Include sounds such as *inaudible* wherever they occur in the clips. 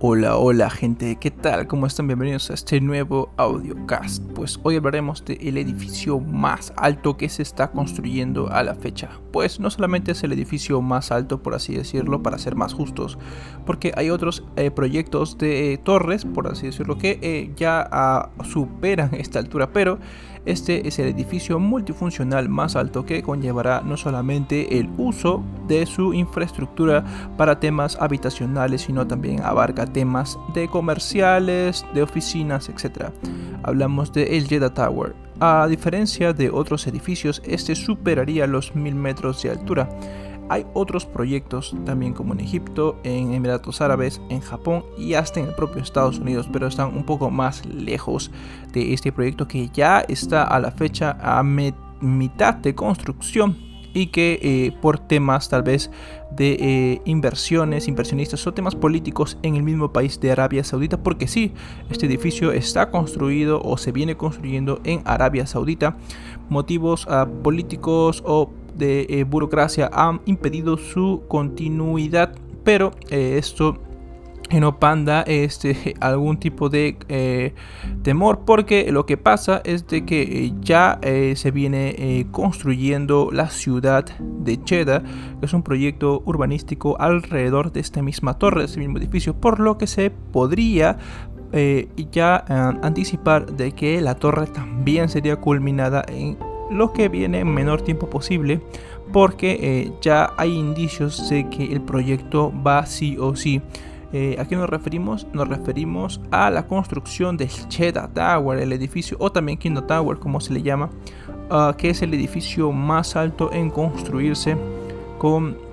Hola, hola gente, ¿qué tal? ¿Cómo están? Bienvenidos a este nuevo audiocast. Pues hoy hablaremos del edificio más alto que se está construyendo a la fecha. Pues no solamente es el edificio más alto, por así decirlo, para ser más justos, porque hay otros eh, proyectos de eh, torres, por así decirlo, que eh, ya ah, superan esta altura, pero este es el edificio multifuncional más alto que conllevará no solamente el uso de su infraestructura para temas habitacionales, sino también abarca temas de comerciales, de oficinas, etc. Hablamos de el Jeddah Tower. A diferencia de otros edificios, este superaría los 1000 metros de altura hay otros proyectos también como en Egipto, en Emiratos Árabes, en Japón y hasta en el propio Estados Unidos, pero están un poco más lejos de este proyecto que ya está a la fecha a mitad de construcción y que eh, por temas tal vez de eh, inversiones, inversionistas o temas políticos en el mismo país de Arabia Saudita, porque sí, este edificio está construido o se viene construyendo en Arabia Saudita, motivos ah, políticos o de eh, burocracia han impedido su continuidad, pero eh, esto no panda este, *laughs* algún tipo de eh, temor porque lo que pasa es de que ya se viene construyendo la ciudad de Cheda que es un proyecto urbanístico alrededor de esta misma torre, de este mismo edificio, por lo que se podría ya anticipar de que la torre también sería culminada en lo que viene en menor tiempo posible porque eh, ya hay indicios de que el proyecto va sí o sí. Eh, ¿A qué nos referimos? Nos referimos a la construcción del Cheddar Tower, el edificio, o también Kingdom Tower, como se le llama, ah, que es el edificio más alto en construirse con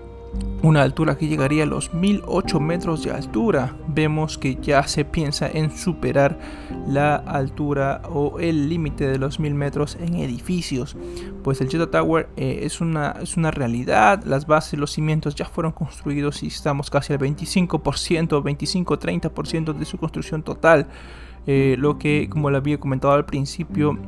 una altura que llegaría a los 1008 metros de altura. Vemos que ya se piensa en superar la altura o el límite de los 1000 metros en edificios. Pues el Jeddah Tower eh, es, una, es una realidad. Las bases, los cimientos ya fueron construidos y estamos casi al 25%, 25-30% de su construcción total. Eh, lo que, como lo había comentado al principio,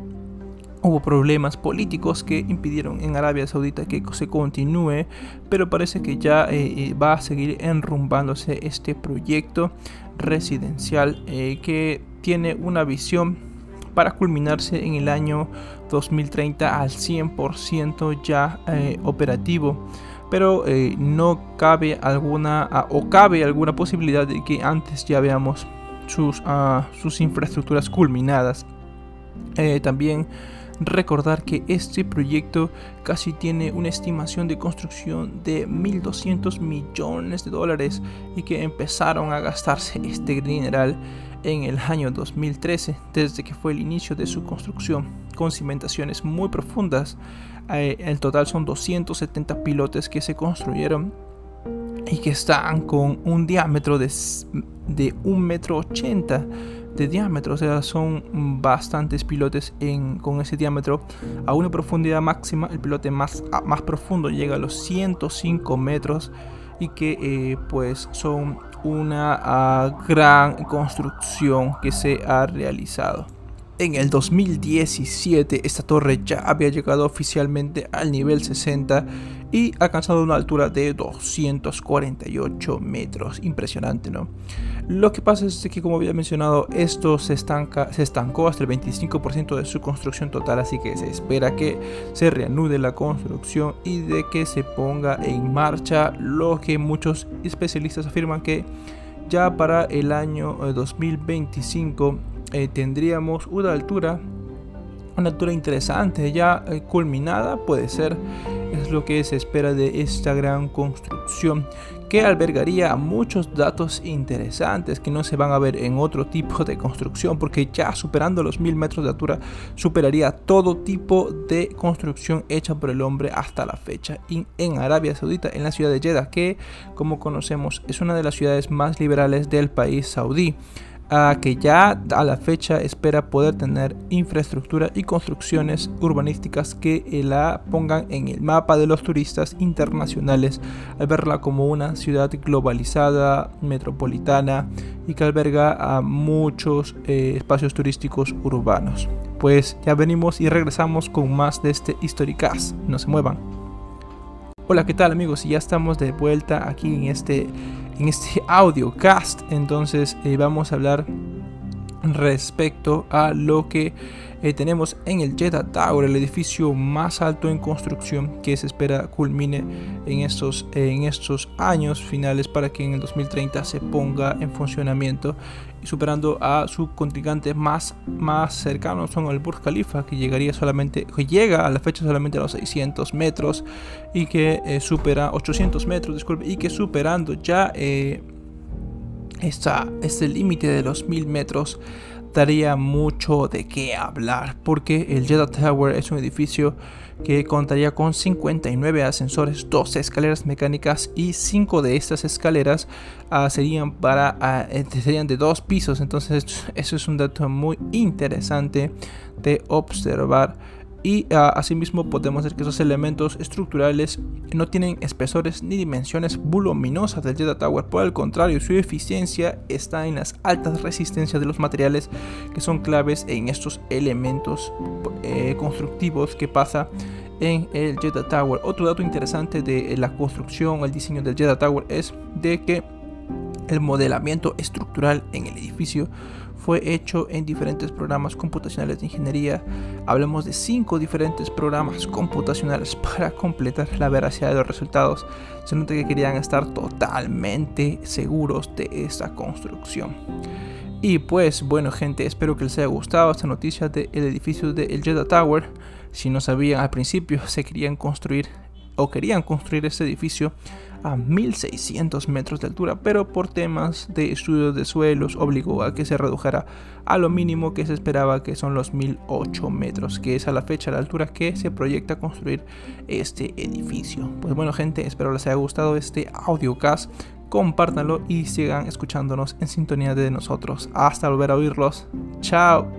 Hubo problemas políticos que impidieron en Arabia Saudita que se continúe, pero parece que ya eh, eh, va a seguir enrumbándose este proyecto residencial eh, que tiene una visión para culminarse en el año 2030 al 100% ya operativo. Pero no cabe alguna ah, o cabe alguna posibilidad de que antes ya veamos sus, ah, sus infraestructuras culminadas. También Recordar que este proyecto casi tiene una estimación de construcción de 1.200 millones de dólares y que empezaron a gastarse este dineral en el año 2013, desde que fue el inicio de su construcción, con cimentaciones muy profundas. Eh, el total son 270 pilotes que se construyeron y que están con un diámetro de, de 1,80 metro de diámetro, o sea, son bastantes pilotes en, con ese diámetro. A una profundidad máxima, el pilote más, profundo llega a los 105 metros y que eh, pues son una ah, gran construcción que se ha realizado. En el 2017 esta torre ya había llegado oficialmente al nivel 60 y ha alcanzado una altura de 248 metros. Impresionante, ¿no? Lo que pasa es que, como había mencionado, esto se, estanca, se estancó hasta el 25% de su construcción total, así que se espera que se reanude la construcción y de que se ponga en marcha lo que muchos especialistas afirman que ya para el año 2025 eh, tendríamos una altura, una altura interesante, ya eh, culminada puede ser, es lo que se espera de esta gran construcción que albergaría muchos datos interesantes que no se van a ver en otro tipo de construcción porque ya superando los mil metros de altura superaría todo tipo de construcción hecha por el hombre hasta la fecha. En Arabia Saudita en la ciudad de Jeddah que como conocemos es una de las ciudades más liberales del país saudí que ya a la fecha espera poder tener infraestructura y construcciones urbanísticas que eh, la pongan en el mapa de los turistas internacionales al verla como una ciudad globalizada, metropolitana y que alberga a muchos eh, espacios turísticos urbanos. Pues ya venimos y regresamos con más de este Historicast. No se muevan. Hola, ¿qué tal amigos? Y ya estamos de vuelta aquí en este, en este audiocast. Entonces eh, vamos a hablar respecto a lo que eh, tenemos en el Jeddah Tower, el edificio más alto en construcción que se espera culmine en estos, en estos años finales para que en el 2030 se ponga en funcionamiento y superando a su contrincante más, más cercano son el Burj Khalifa que llegaría solamente que llega a la fecha solamente a los 600 metros y que eh, supera 800 metros disculpe y que superando ya eh, este límite de los 1000 metros daría mucho de qué hablar porque el Jeddah Tower es un edificio que contaría con 59 ascensores, 12 escaleras mecánicas y 5 de estas escaleras uh, serían para uh, serían de dos pisos. Entonces eso es un dato muy interesante de observar y uh, asimismo podemos ver que esos elementos estructurales no tienen espesores ni dimensiones voluminosas del Jeddah Tower, por el contrario, su eficiencia está en las altas resistencias de los materiales que son claves en estos elementos eh, constructivos que pasa en el Jeddah Tower. Otro dato interesante de la construcción, el diseño del Jeddah Tower es de que el modelamiento estructural en el edificio fue hecho en diferentes programas computacionales de ingeniería. Hablamos de cinco diferentes programas computacionales *laughs* para completar la veracidad de los resultados. Se nota que querían estar totalmente seguros de esta construcción. Y pues bueno gente, espero que les haya gustado esta noticia del edificio del de Jeddah Tower. Si no sabían al principio, *laughs* se querían construir o querían construir este edificio a 1600 metros de altura, pero por temas de estudios de suelos obligó a que se redujera a lo mínimo que se esperaba, que son los 1008 metros, que es a la fecha la altura que se proyecta construir este edificio. Pues bueno, gente, espero les haya gustado este audiocast. Compártanlo y sigan escuchándonos en sintonía de nosotros. Hasta volver a oírlos. Chao.